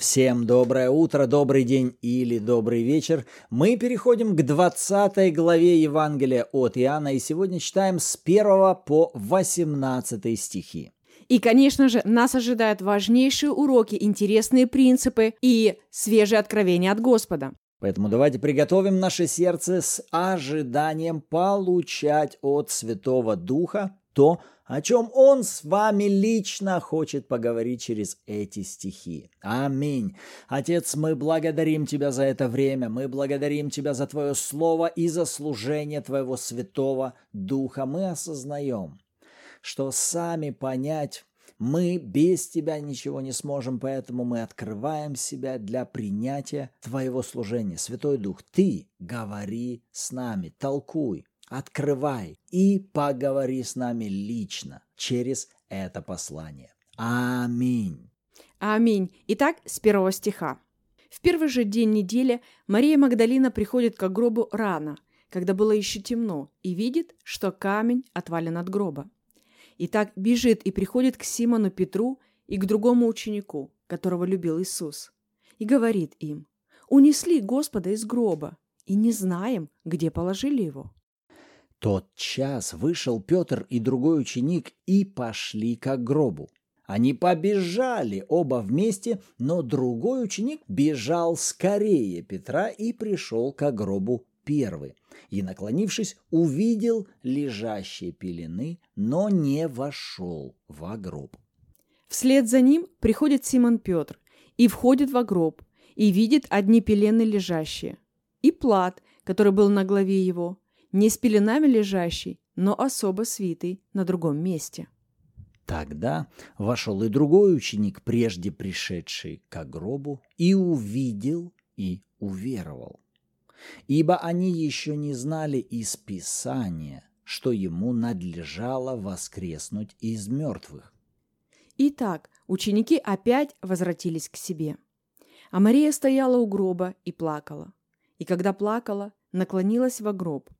Всем доброе утро, добрый день или добрый вечер. Мы переходим к 20 главе Евангелия от Иоанна и сегодня читаем с 1 по 18 стихи. И, конечно же, нас ожидают важнейшие уроки, интересные принципы и свежие откровения от Господа. Поэтому давайте приготовим наше сердце с ожиданием получать от Святого Духа то, о чем Он с вами лично хочет поговорить через эти стихи. Аминь. Отец, мы благодарим Тебя за это время, мы благодарим Тебя за Твое Слово и за служение Твоего Святого Духа. Мы осознаем, что сами понять мы без Тебя ничего не сможем, поэтому мы открываем себя для принятия Твоего служения. Святой Дух, Ты говори с нами, толкуй, открывай и поговори с нами лично через это послание. Аминь. Аминь. Итак, с первого стиха. В первый же день недели Мария Магдалина приходит к гробу рано, когда было еще темно, и видит, что камень отвален от гроба. И так бежит и приходит к Симону Петру и к другому ученику, которого любил Иисус, и говорит им, «Унесли Господа из гроба, и не знаем, где положили его» тот час вышел Петр и другой ученик и пошли к гробу. Они побежали оба вместе, но другой ученик бежал скорее Петра и пришел к гробу первый. И, наклонившись, увидел лежащие пелены, но не вошел в гроб. Вслед за ним приходит Симон Петр и входит в гроб, и видит одни пелены лежащие, и плат, который был на голове его, не с пеленами лежащий, но особо свитый на другом месте. Тогда вошел и другой ученик, прежде пришедший к гробу, и увидел и уверовал. Ибо они еще не знали из Писания, что ему надлежало воскреснуть из мертвых. Итак, ученики опять возвратились к себе. А Мария стояла у гроба и плакала. И когда плакала, наклонилась во гроб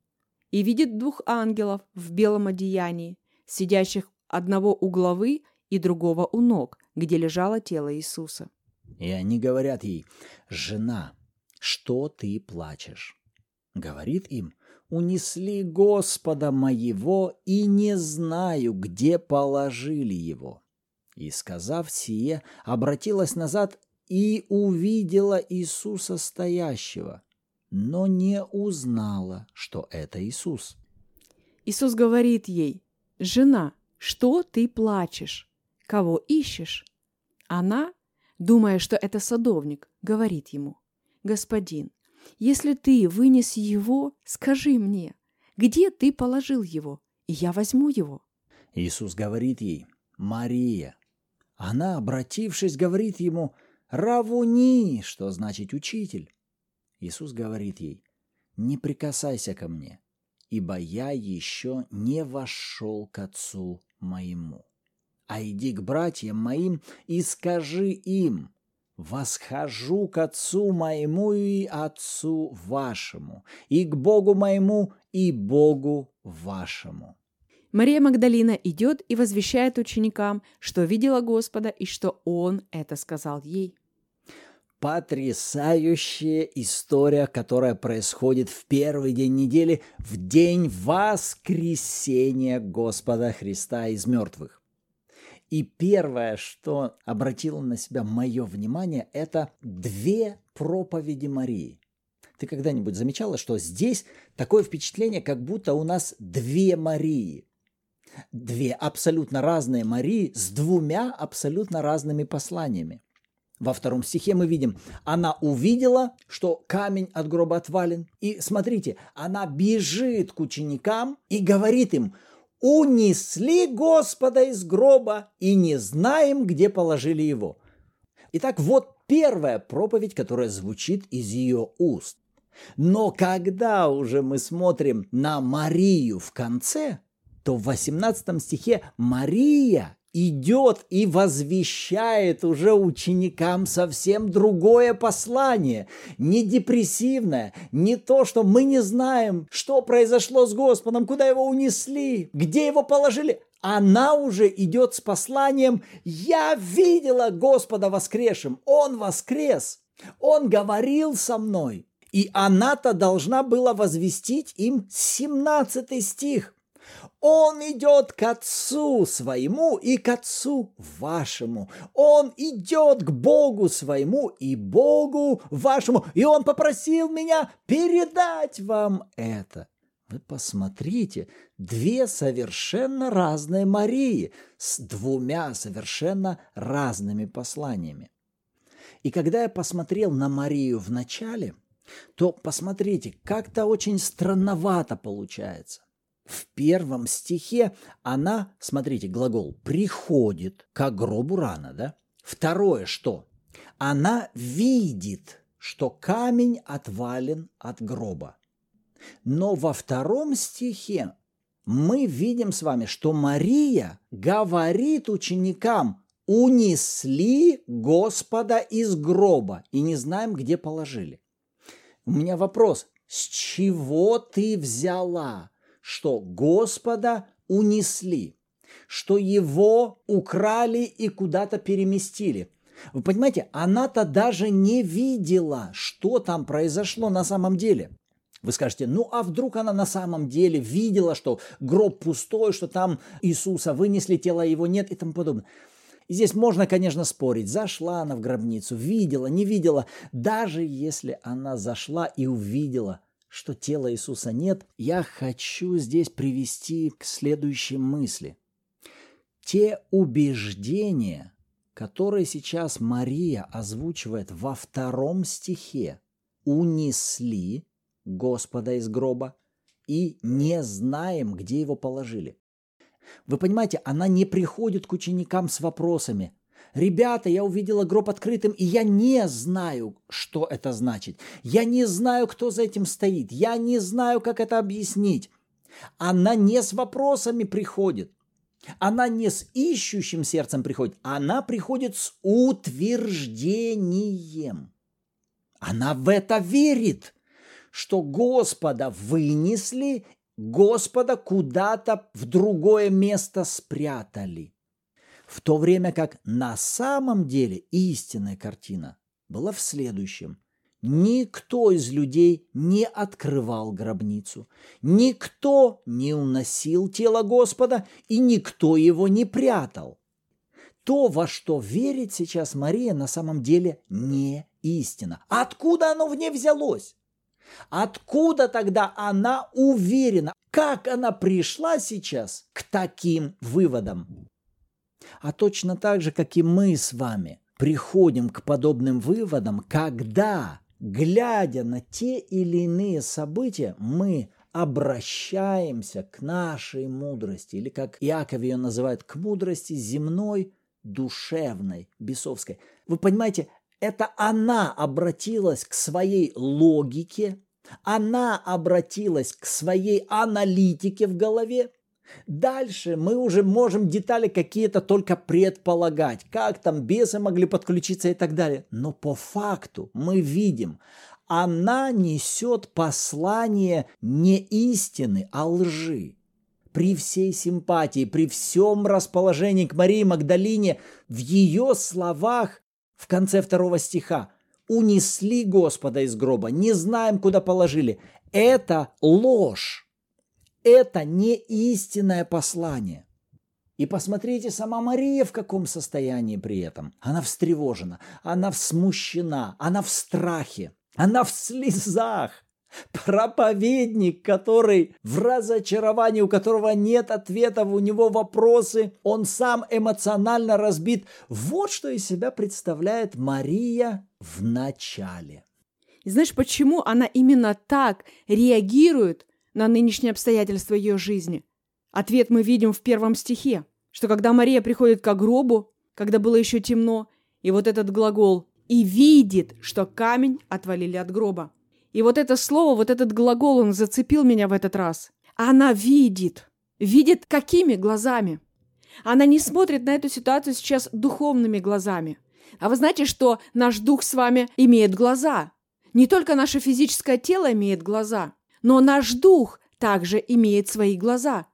и видит двух ангелов в белом одеянии, сидящих одного у головы и другого у ног, где лежало тело Иисуса. И они говорят ей, «Жена, что ты плачешь?» Говорит им, «Унесли Господа моего, и не знаю, где положили его». И, сказав сие, обратилась назад и увидела Иисуса стоящего, но не узнала, что это Иисус. Иисус говорит ей, «Жена, что ты плачешь? Кого ищешь?» Она, думая, что это садовник, говорит ему, «Господин, если ты вынес его, скажи мне, где ты положил его, и я возьму его». Иисус говорит ей, «Мария». Она, обратившись, говорит ему, «Равуни», что значит «учитель». Иисус говорит ей, «Не прикасайся ко мне, ибо я еще не вошел к Отцу моему. А иди к братьям моим и скажи им, восхожу к Отцу моему и Отцу вашему, и к Богу моему и Богу вашему». Мария Магдалина идет и возвещает ученикам, что видела Господа и что Он это сказал ей потрясающая история, которая происходит в первый день недели, в день воскресения Господа Христа из мертвых. И первое, что обратило на себя мое внимание, это две проповеди Марии. Ты когда-нибудь замечала, что здесь такое впечатление, как будто у нас две Марии? Две абсолютно разные Марии с двумя абсолютно разными посланиями. Во втором стихе мы видим, она увидела, что камень от гроба отвален. И смотрите, она бежит к ученикам и говорит им, унесли Господа из гроба и не знаем, где положили его. Итак, вот первая проповедь, которая звучит из ее уст. Но когда уже мы смотрим на Марию в конце, то в 18 стихе Мария идет и возвещает уже ученикам совсем другое послание, не депрессивное, не то, что мы не знаем, что произошло с Господом, куда его унесли, где его положили, Она уже идет с посланием «Я видела Господа воскресшим, Он воскрес, Он говорил со мной». И она-то должна была возвестить им 17 стих. Он идет к Отцу своему и к Отцу вашему. Он идет к Богу своему и Богу вашему. И Он попросил меня передать вам это. Вы посмотрите, две совершенно разные Марии с двумя совершенно разными посланиями. И когда я посмотрел на Марию в начале, то посмотрите, как-то очень странновато получается. В первом стихе она, смотрите, глагол «приходит» к гробу рано, да? Второе что? Она видит, что камень отвален от гроба. Но во втором стихе мы видим с вами, что Мария говорит ученикам, унесли Господа из гроба и не знаем, где положили. У меня вопрос, с чего ты взяла, что Господа унесли, что его украли и куда-то переместили. Вы понимаете, она-то даже не видела, что там произошло на самом деле. Вы скажете, ну а вдруг она на самом деле видела, что гроб пустой, что там Иисуса вынесли, тела его нет и тому подобное. И здесь можно, конечно, спорить, зашла она в гробницу, видела, не видела. Даже если она зашла и увидела – что тела Иисуса нет, я хочу здесь привести к следующей мысли. Те убеждения, которые сейчас Мария озвучивает во втором стихе, унесли Господа из гроба и не знаем, где его положили. Вы понимаете, она не приходит к ученикам с вопросами, Ребята, я увидела гроб открытым, и я не знаю, что это значит. Я не знаю, кто за этим стоит. Я не знаю, как это объяснить. Она не с вопросами приходит. Она не с ищущим сердцем приходит. Она приходит с утверждением. Она в это верит, что Господа вынесли, Господа куда-то в другое место спрятали в то время как на самом деле истинная картина была в следующем. Никто из людей не открывал гробницу, никто не уносил тело Господа и никто его не прятал. То, во что верит сейчас Мария, на самом деле не истина. Откуда оно в ней взялось? Откуда тогда она уверена? Как она пришла сейчас к таким выводам? А точно так же, как и мы с вами приходим к подобным выводам, когда, глядя на те или иные события, мы обращаемся к нашей мудрости, или как Иаков ее называет, к мудрости земной, душевной, бесовской. Вы понимаете, это она обратилась к своей логике, она обратилась к своей аналитике в голове, Дальше мы уже можем детали какие-то только предполагать, как там бесы могли подключиться и так далее. Но по факту мы видим, она несет послание не истины, а лжи. При всей симпатии, при всем расположении к Марии Магдалине, в ее словах в конце второго стиха «унесли Господа из гроба, не знаем, куда положили». Это ложь это не истинное послание. И посмотрите, сама Мария в каком состоянии при этом. Она встревожена, она смущена, она в страхе, она в слезах. Проповедник, который в разочаровании, у которого нет ответов, у него вопросы, он сам эмоционально разбит. Вот что из себя представляет Мария в начале. И знаешь, почему она именно так реагирует на нынешние обстоятельства ее жизни? Ответ мы видим в первом стихе, что когда Мария приходит к гробу, когда было еще темно, и вот этот глагол «и видит, что камень отвалили от гроба». И вот это слово, вот этот глагол, он зацепил меня в этот раз. Она видит. Видит какими глазами? Она не смотрит на эту ситуацию сейчас духовными глазами. А вы знаете, что наш дух с вами имеет глаза? Не только наше физическое тело имеет глаза, но наш дух также имеет свои глаза.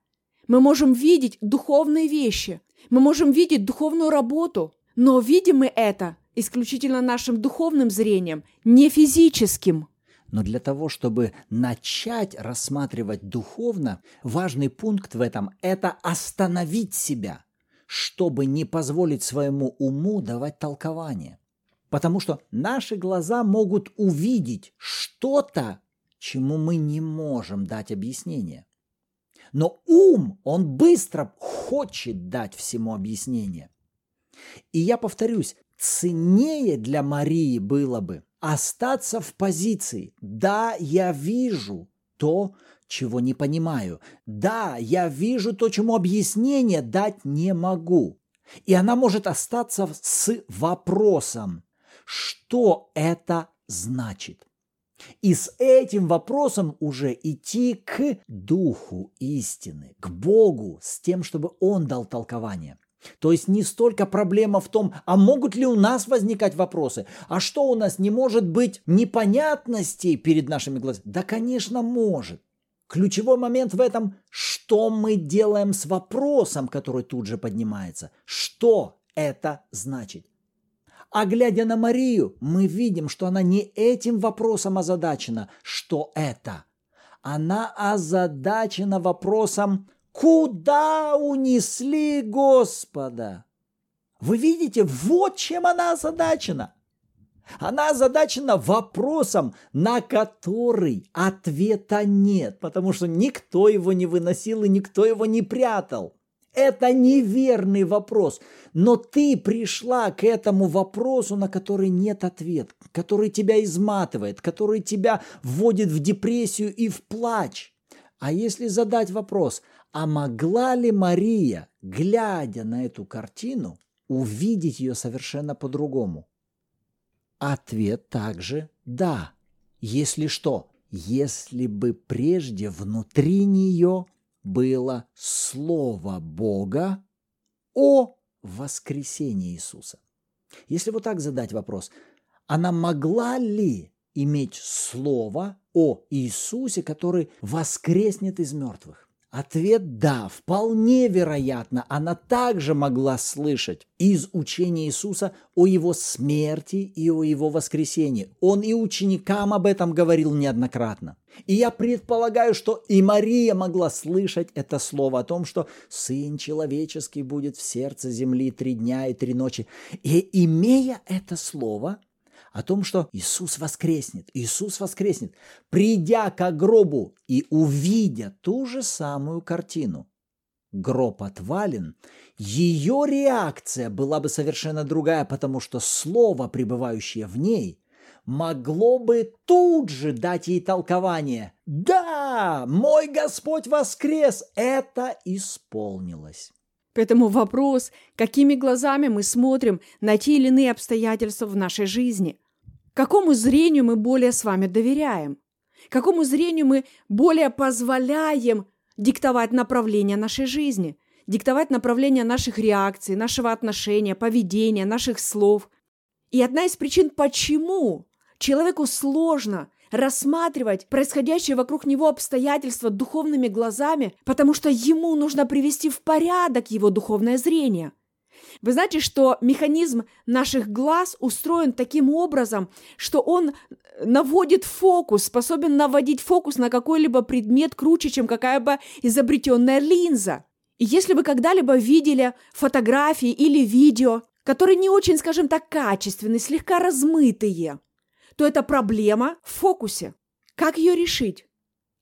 Мы можем видеть духовные вещи, мы можем видеть духовную работу, но видим мы это исключительно нашим духовным зрением, не физическим. Но для того, чтобы начать рассматривать духовно, важный пункт в этом – это остановить себя, чтобы не позволить своему уму давать толкование. Потому что наши глаза могут увидеть что-то, чему мы не можем дать объяснение. Но ум, он быстро хочет дать всему объяснение. И я повторюсь, ценнее для Марии было бы остаться в позиции «да, я вижу то, чего не понимаю. Да, я вижу то, чему объяснение дать не могу». И она может остаться с вопросом, что это значит. И с этим вопросом уже идти к Духу истины, к Богу, с тем, чтобы Он дал толкование – то есть не столько проблема в том, а могут ли у нас возникать вопросы, а что у нас не может быть непонятностей перед нашими глазами? Да, конечно, может. Ключевой момент в этом, что мы делаем с вопросом, который тут же поднимается. Что это значит? А глядя на Марию, мы видим, что она не этим вопросом озадачена. Что это? Она озадачена вопросом, Куда унесли Господа? Вы видите, вот чем она озадачена. Она озадачена вопросом, на который ответа нет, потому что никто его не выносил и никто его не прятал. Это неверный вопрос, но ты пришла к этому вопросу, на который нет ответа, который тебя изматывает, который тебя вводит в депрессию и в плач. А если задать вопрос – а могла ли Мария, глядя на эту картину, увидеть ее совершенно по-другому? Ответ также «да». Если что, если бы прежде внутри нее было Слово Бога о воскресении Иисуса. Если вот так задать вопрос, она могла ли иметь Слово о Иисусе, который воскреснет из мертвых? Ответ «да». Вполне вероятно, она также могла слышать из учения Иисуса о его смерти и о его воскресении. Он и ученикам об этом говорил неоднократно. И я предполагаю, что и Мария могла слышать это слово о том, что Сын Человеческий будет в сердце земли три дня и три ночи. И имея это слово, о том, что Иисус воскреснет, Иисус воскреснет, придя к гробу и увидя ту же самую картину. Гроб отвален, ее реакция была бы совершенно другая, потому что слово, пребывающее в ней, могло бы тут же дать ей толкование. Да, мой Господь воскрес, это исполнилось. Поэтому вопрос, какими глазами мы смотрим на те или иные обстоятельства в нашей жизни. Какому зрению мы более с вами доверяем? Какому зрению мы более позволяем диктовать направление нашей жизни, диктовать направление наших реакций, нашего отношения, поведения, наших слов? И одна из причин, почему человеку сложно рассматривать происходящие вокруг него обстоятельства духовными глазами, потому что ему нужно привести в порядок его духовное зрение – вы знаете, что механизм наших глаз устроен таким образом, что он наводит фокус, способен наводить фокус на какой-либо предмет круче, чем какая бы изобретенная линза. И если вы когда-либо видели фотографии или видео, которые не очень, скажем так, качественные, слегка размытые, то это проблема в фокусе. Как ее решить?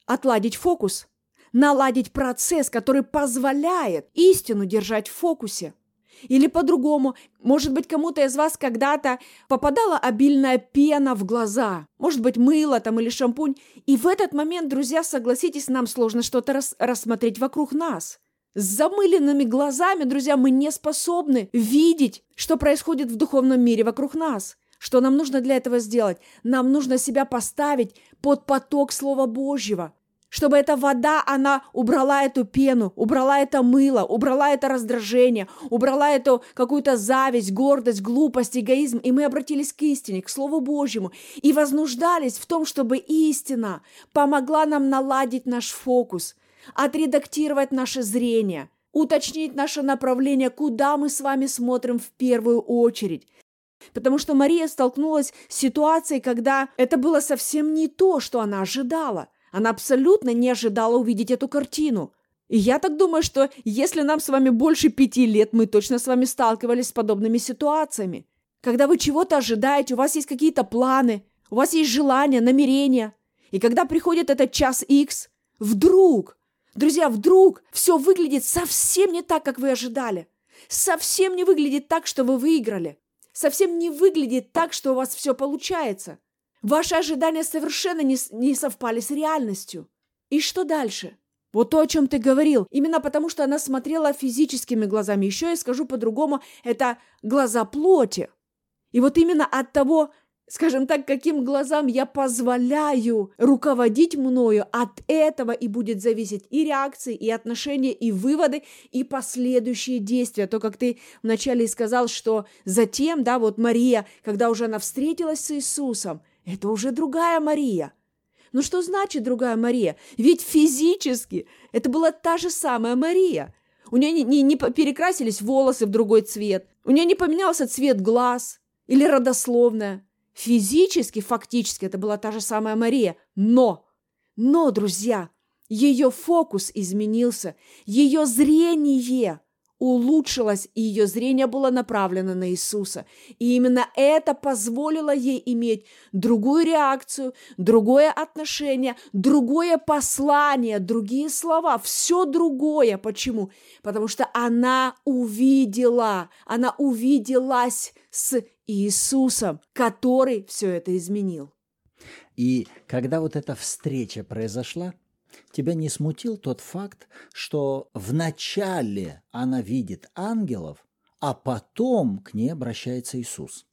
Отладить фокус, наладить процесс, который позволяет истину держать в фокусе – или по-другому, может быть, кому-то из вас когда-то попадала обильная пена в глаза, может быть, мыло там или шампунь, и в этот момент, друзья, согласитесь, нам сложно что-то рас рассмотреть вокруг нас. С замыленными глазами, друзья, мы не способны видеть, что происходит в духовном мире вокруг нас. Что нам нужно для этого сделать? Нам нужно себя поставить под поток Слова Божьего, чтобы эта вода, она убрала эту пену, убрала это мыло, убрала это раздражение, убрала эту какую-то зависть, гордость, глупость, эгоизм. И мы обратились к истине, к Слову Божьему, и вознуждались в том, чтобы истина помогла нам наладить наш фокус, отредактировать наше зрение, уточнить наше направление, куда мы с вами смотрим в первую очередь. Потому что Мария столкнулась с ситуацией, когда это было совсем не то, что она ожидала. Она абсолютно не ожидала увидеть эту картину. И я так думаю, что если нам с вами больше пяти лет, мы точно с вами сталкивались с подобными ситуациями. Когда вы чего-то ожидаете, у вас есть какие-то планы, у вас есть желания, намерения. И когда приходит этот час X, вдруг, друзья, вдруг все выглядит совсем не так, как вы ожидали. Совсем не выглядит так, что вы выиграли. Совсем не выглядит так, что у вас все получается. Ваши ожидания совершенно не, не совпали с реальностью. И что дальше? Вот то, о чем ты говорил. Именно потому, что она смотрела физическими глазами. Еще я скажу по-другому, это глаза плоти. И вот именно от того, скажем так, каким глазам я позволяю руководить мною, от этого и будет зависеть и реакции, и отношения, и выводы, и последующие действия. То, как ты вначале сказал, что затем, да, вот Мария, когда уже она встретилась с Иисусом, это уже другая Мария – но что значит другая Мария? Ведь физически это была та же самая Мария. У нее не, не, не перекрасились волосы в другой цвет, у нее не поменялся цвет глаз или родословная. Физически, фактически это была та же самая Мария. Но, но, друзья, ее фокус изменился, ее зрение улучшилось, и ее зрение было направлено на Иисуса. И именно это позволило ей иметь другую реакцию, другое отношение, другое послание, другие слова, все другое. Почему? Потому что она увидела, она увиделась с Иисусом, который все это изменил. И когда вот эта встреча произошла, Тебя не смутил тот факт, что вначале она видит ангелов, а потом к ней обращается Иисус?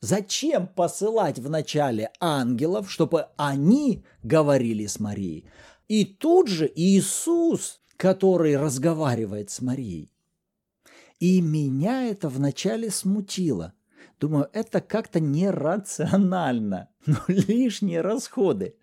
Зачем посылать вначале ангелов, чтобы они говорили с Марией? И тут же Иисус, который разговаривает с Марией. И меня это вначале смутило. Думаю, это как-то нерационально, но лишние расходы.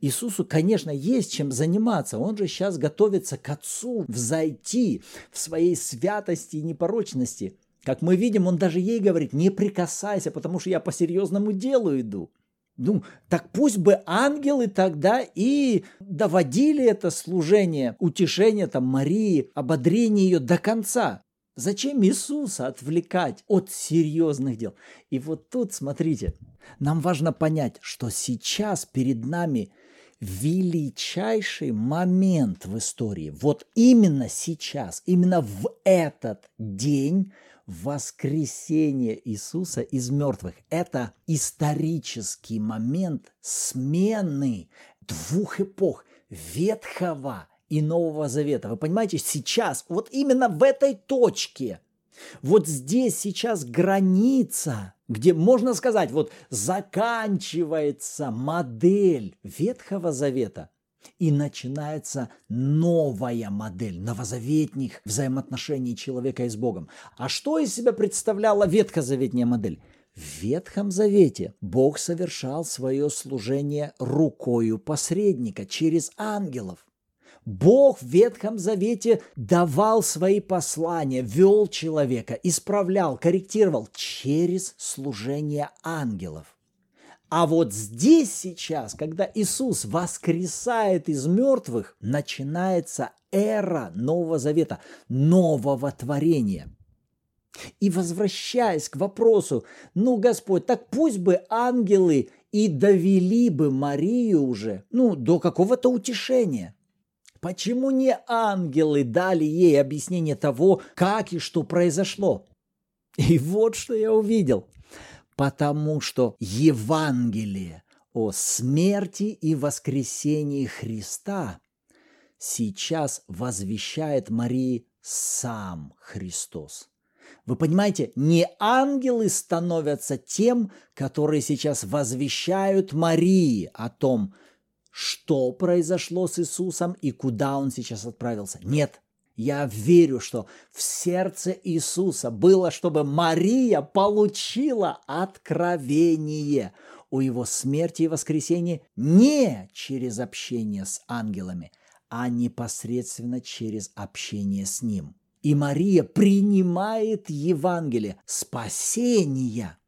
Иисусу, конечно, есть чем заниматься. Он же сейчас готовится к Отцу взойти в своей святости и непорочности. Как мы видим, он даже ей говорит, не прикасайся, потому что я по серьезному делу иду. Ну, так пусть бы ангелы тогда и доводили это служение, утешение там Марии, ободрение ее до конца. Зачем Иисуса отвлекать от серьезных дел? И вот тут, смотрите, нам важно понять, что сейчас перед нами величайший момент в истории. Вот именно сейчас, именно в этот день воскресения Иисуса из мертвых. Это исторический момент смены двух эпох Ветхого и Нового Завета. Вы понимаете, сейчас, вот именно в этой точке, вот здесь сейчас граница где можно сказать, вот заканчивается модель Ветхого Завета и начинается новая модель новозаветных взаимоотношений человека и с Богом. А что из себя представляла ветхозаветная модель? В Ветхом Завете Бог совершал свое служение рукою посредника через ангелов. Бог в Ветхом Завете давал свои послания, вел человека, исправлял, корректировал через служение ангелов. А вот здесь сейчас, когда Иисус воскресает из мертвых, начинается эра Нового Завета, нового творения. И возвращаясь к вопросу, ну, Господь, так пусть бы ангелы и довели бы Марию уже, ну, до какого-то утешения. Почему не ангелы дали ей объяснение того, как и что произошло? И вот что я увидел. Потому что Евангелие о смерти и воскресении Христа сейчас возвещает Марии сам Христос. Вы понимаете, не ангелы становятся тем, которые сейчас возвещают Марии о том, что произошло с Иисусом и куда он сейчас отправился. Нет, я верю, что в сердце Иисуса было, чтобы Мария получила откровение о его смерти и воскресении не через общение с ангелами, а непосредственно через общение с Ним. И Мария принимает Евангелие спасения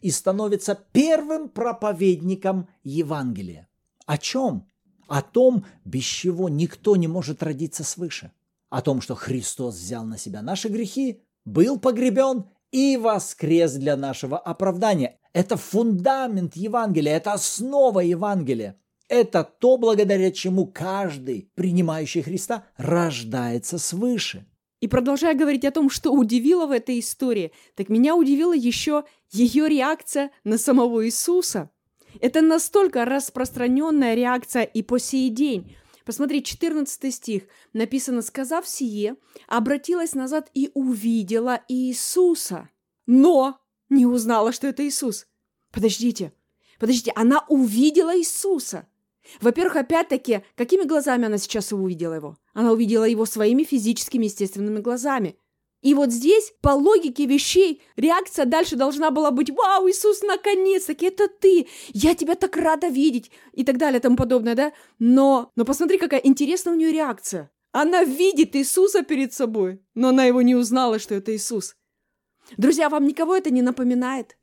и становится первым проповедником Евангелия. О чем? О том, без чего никто не может родиться свыше. О том, что Христос взял на себя наши грехи, был погребен и воскрес для нашего оправдания. Это фундамент Евангелия, это основа Евангелия. Это то, благодаря чему каждый, принимающий Христа, рождается свыше. И продолжая говорить о том, что удивило в этой истории, так меня удивила еще ее реакция на самого Иисуса. Это настолько распространенная реакция и по сей день. Посмотри, 14 стих. Написано, сказав сие, обратилась назад и увидела Иисуса. Но не узнала, что это Иисус. Подождите, подождите, она увидела Иисуса. Во-первых, опять-таки, какими глазами она сейчас увидела его? Она увидела его своими физическими, естественными глазами. И вот здесь, по логике вещей, реакция дальше должна была быть «Вау, Иисус, наконец-таки, это ты! Я тебя так рада видеть!» и так далее, и тому подобное, да? Но, но посмотри, какая интересная у нее реакция. Она видит Иисуса перед собой, но она его не узнала, что это Иисус. Друзья, вам никого это не напоминает?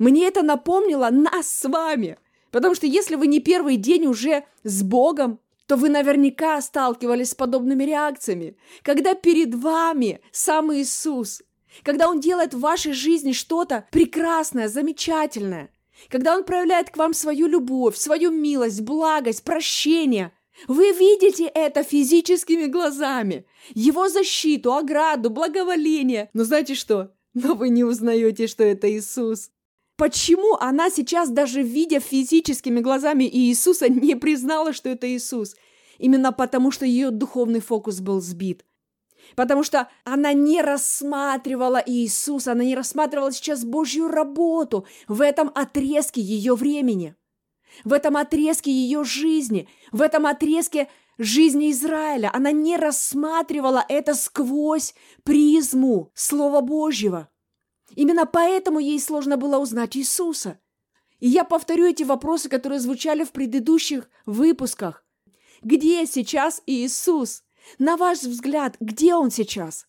Мне это напомнило нас с вами – Потому что если вы не первый день уже с Богом, то вы наверняка сталкивались с подобными реакциями, когда перед вами сам Иисус, когда Он делает в вашей жизни что-то прекрасное, замечательное, когда Он проявляет к вам свою любовь, свою милость, благость, прощение – вы видите это физическими глазами, его защиту, ограду, благоволение. Но знаете что? Но вы не узнаете, что это Иисус. Почему она сейчас, даже видя физическими глазами Иисуса, не признала, что это Иисус? Именно потому, что ее духовный фокус был сбит. Потому что она не рассматривала Иисуса, она не рассматривала сейчас Божью работу в этом отрезке ее времени, в этом отрезке ее жизни, в этом отрезке жизни Израиля. Она не рассматривала это сквозь призму Слова Божьего. Именно поэтому ей сложно было узнать Иисуса. И я повторю эти вопросы, которые звучали в предыдущих выпусках. Где сейчас Иисус? На ваш взгляд, где Он сейчас?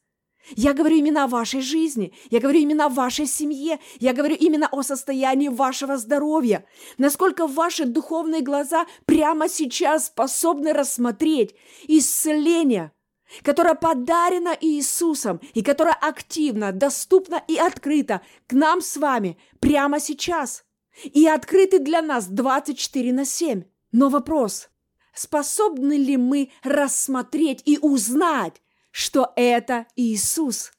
Я говорю именно о вашей жизни, я говорю именно о вашей семье, я говорю именно о состоянии вашего здоровья. Насколько ваши духовные глаза прямо сейчас способны рассмотреть исцеление – которая подарена Иисусом и которая активно, доступна и открыта к нам с вами прямо сейчас. И открыты для нас 24 на 7. Но вопрос, способны ли мы рассмотреть и узнать, что это Иисус?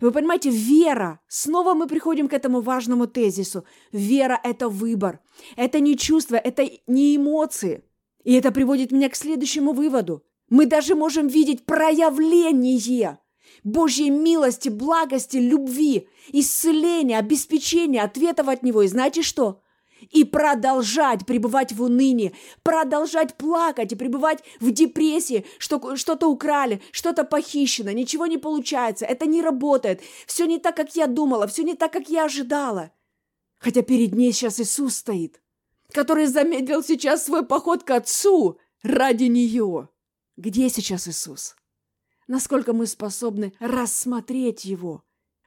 Вы понимаете, вера, снова мы приходим к этому важному тезису. Вера – это выбор, это не чувство, это не эмоции. И это приводит меня к следующему выводу. Мы даже можем видеть проявление Божьей милости, благости, любви, исцеления, обеспечения, ответов от Него. И знаете что? И продолжать пребывать в унынии, продолжать плакать и пребывать в депрессии, что что-то украли, что-то похищено, ничего не получается, это не работает, все не так, как я думала, все не так, как я ожидала. Хотя перед ней сейчас Иисус стоит, который замедлил сейчас свой поход к Отцу ради нее. Где сейчас Иисус? Насколько мы способны рассмотреть Его?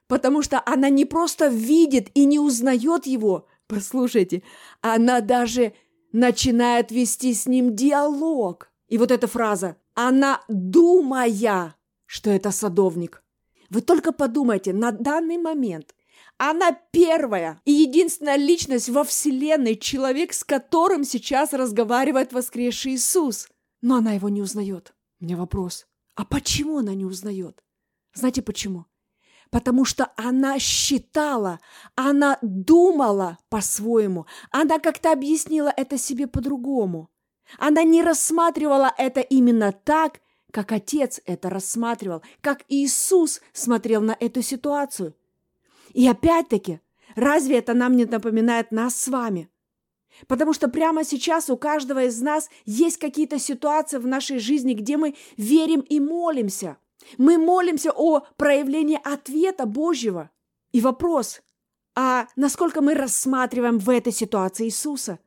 Потому что она не просто видит и не узнает Его, послушайте, она даже начинает вести с Ним диалог. И вот эта фраза «она думая», что это садовник. Вы только подумайте, на данный момент она первая и единственная личность во Вселенной, человек, с которым сейчас разговаривает воскресший Иисус – но она его не узнает. Меня вопрос. А почему она не узнает? Знаете почему? Потому что она считала, она думала по-своему, она как-то объяснила это себе по-другому. Она не рассматривала это именно так, как Отец это рассматривал, как Иисус смотрел на эту ситуацию. И опять-таки, разве это нам не напоминает нас с вами? Потому что прямо сейчас у каждого из нас есть какие-то ситуации в нашей жизни, где мы верим и молимся. Мы молимся о проявлении ответа Божьего. И вопрос, а насколько мы рассматриваем в этой ситуации Иисуса?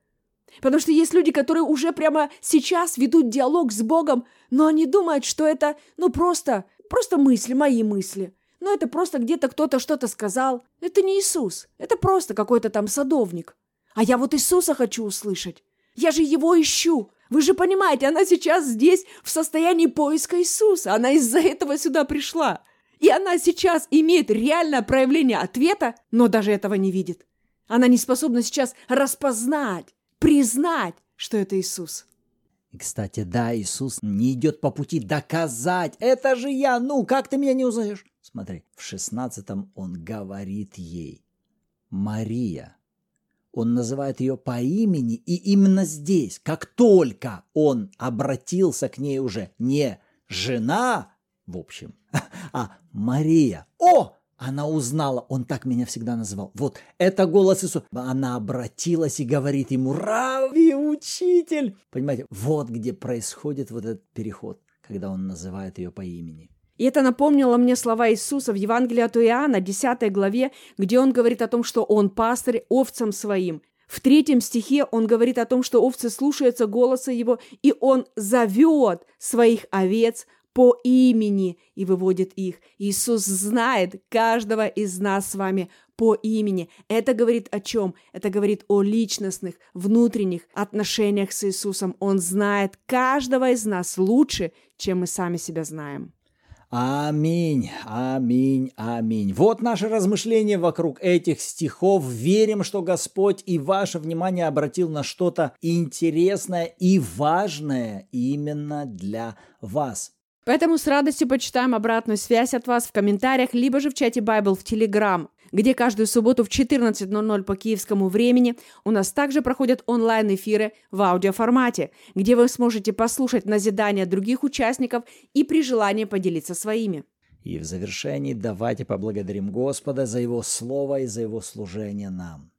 Потому что есть люди, которые уже прямо сейчас ведут диалог с Богом, но они думают, что это, ну, просто, просто мысли, мои мысли. Ну, это просто где-то кто-то что-то сказал. Это не Иисус. Это просто какой-то там садовник. А я вот Иисуса хочу услышать. Я же его ищу. Вы же понимаете, она сейчас здесь в состоянии поиска Иисуса. Она из-за этого сюда пришла. И она сейчас имеет реальное проявление ответа, но даже этого не видит. Она не способна сейчас распознать, признать, что это Иисус. Кстати, да, Иисус не идет по пути доказать. Это же я, ну, как ты меня не узнаешь? Смотри, в шестнадцатом он говорит ей, Мария. Он называет ее по имени, и именно здесь, как только он обратился к ней уже не жена, в общем, а Мария. О, она узнала, он так меня всегда называл. Вот, это голос Иисуса. Она обратилась и говорит ему, Рави, учитель. Понимаете, вот где происходит вот этот переход, когда он называет ее по имени. И это напомнило мне слова Иисуса в Евангелии от Иоанна, 10 главе, где он говорит о том, что он пастырь овцам своим. В третьем стихе он говорит о том, что овцы слушаются голоса его, и он зовет своих овец по имени и выводит их. Иисус знает каждого из нас с вами по имени. Это говорит о чем? Это говорит о личностных, внутренних отношениях с Иисусом. Он знает каждого из нас лучше, чем мы сами себя знаем. Аминь, аминь, аминь. Вот наше размышление вокруг этих стихов. Верим, что Господь и ваше внимание обратил на что-то интересное и важное именно для вас. Поэтому с радостью почитаем обратную связь от вас в комментариях, либо же в чате Bible в Telegram, где каждую субботу в 14.00 по киевскому времени у нас также проходят онлайн-эфиры в аудиоформате, где вы сможете послушать назидания других участников и при желании поделиться своими. И в завершении давайте поблагодарим Господа за Его Слово и за Его служение нам.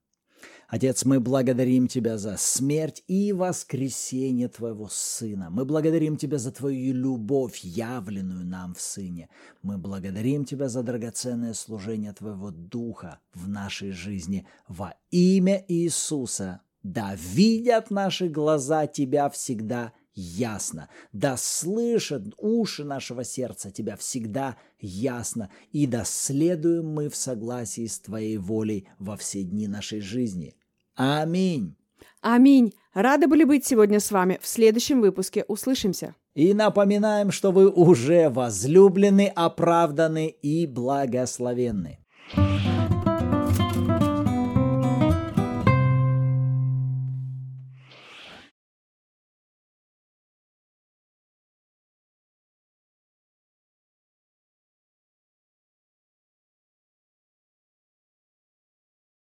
Отец, мы благодарим Тебя за смерть и воскресение Твоего Сына. Мы благодарим Тебя за Твою любовь, явленную нам в Сыне. Мы благодарим Тебя за драгоценное служение Твоего Духа в нашей жизни во имя Иисуса. Да видят наши глаза Тебя всегда ясно, да слышат уши нашего сердца Тебя всегда ясно, и да следуем мы в согласии с Твоей волей во все дни нашей жизни. Аминь. Аминь. Рады были быть сегодня с вами. В следующем выпуске услышимся. И напоминаем, что вы уже возлюблены, оправданы и благословенны. thank you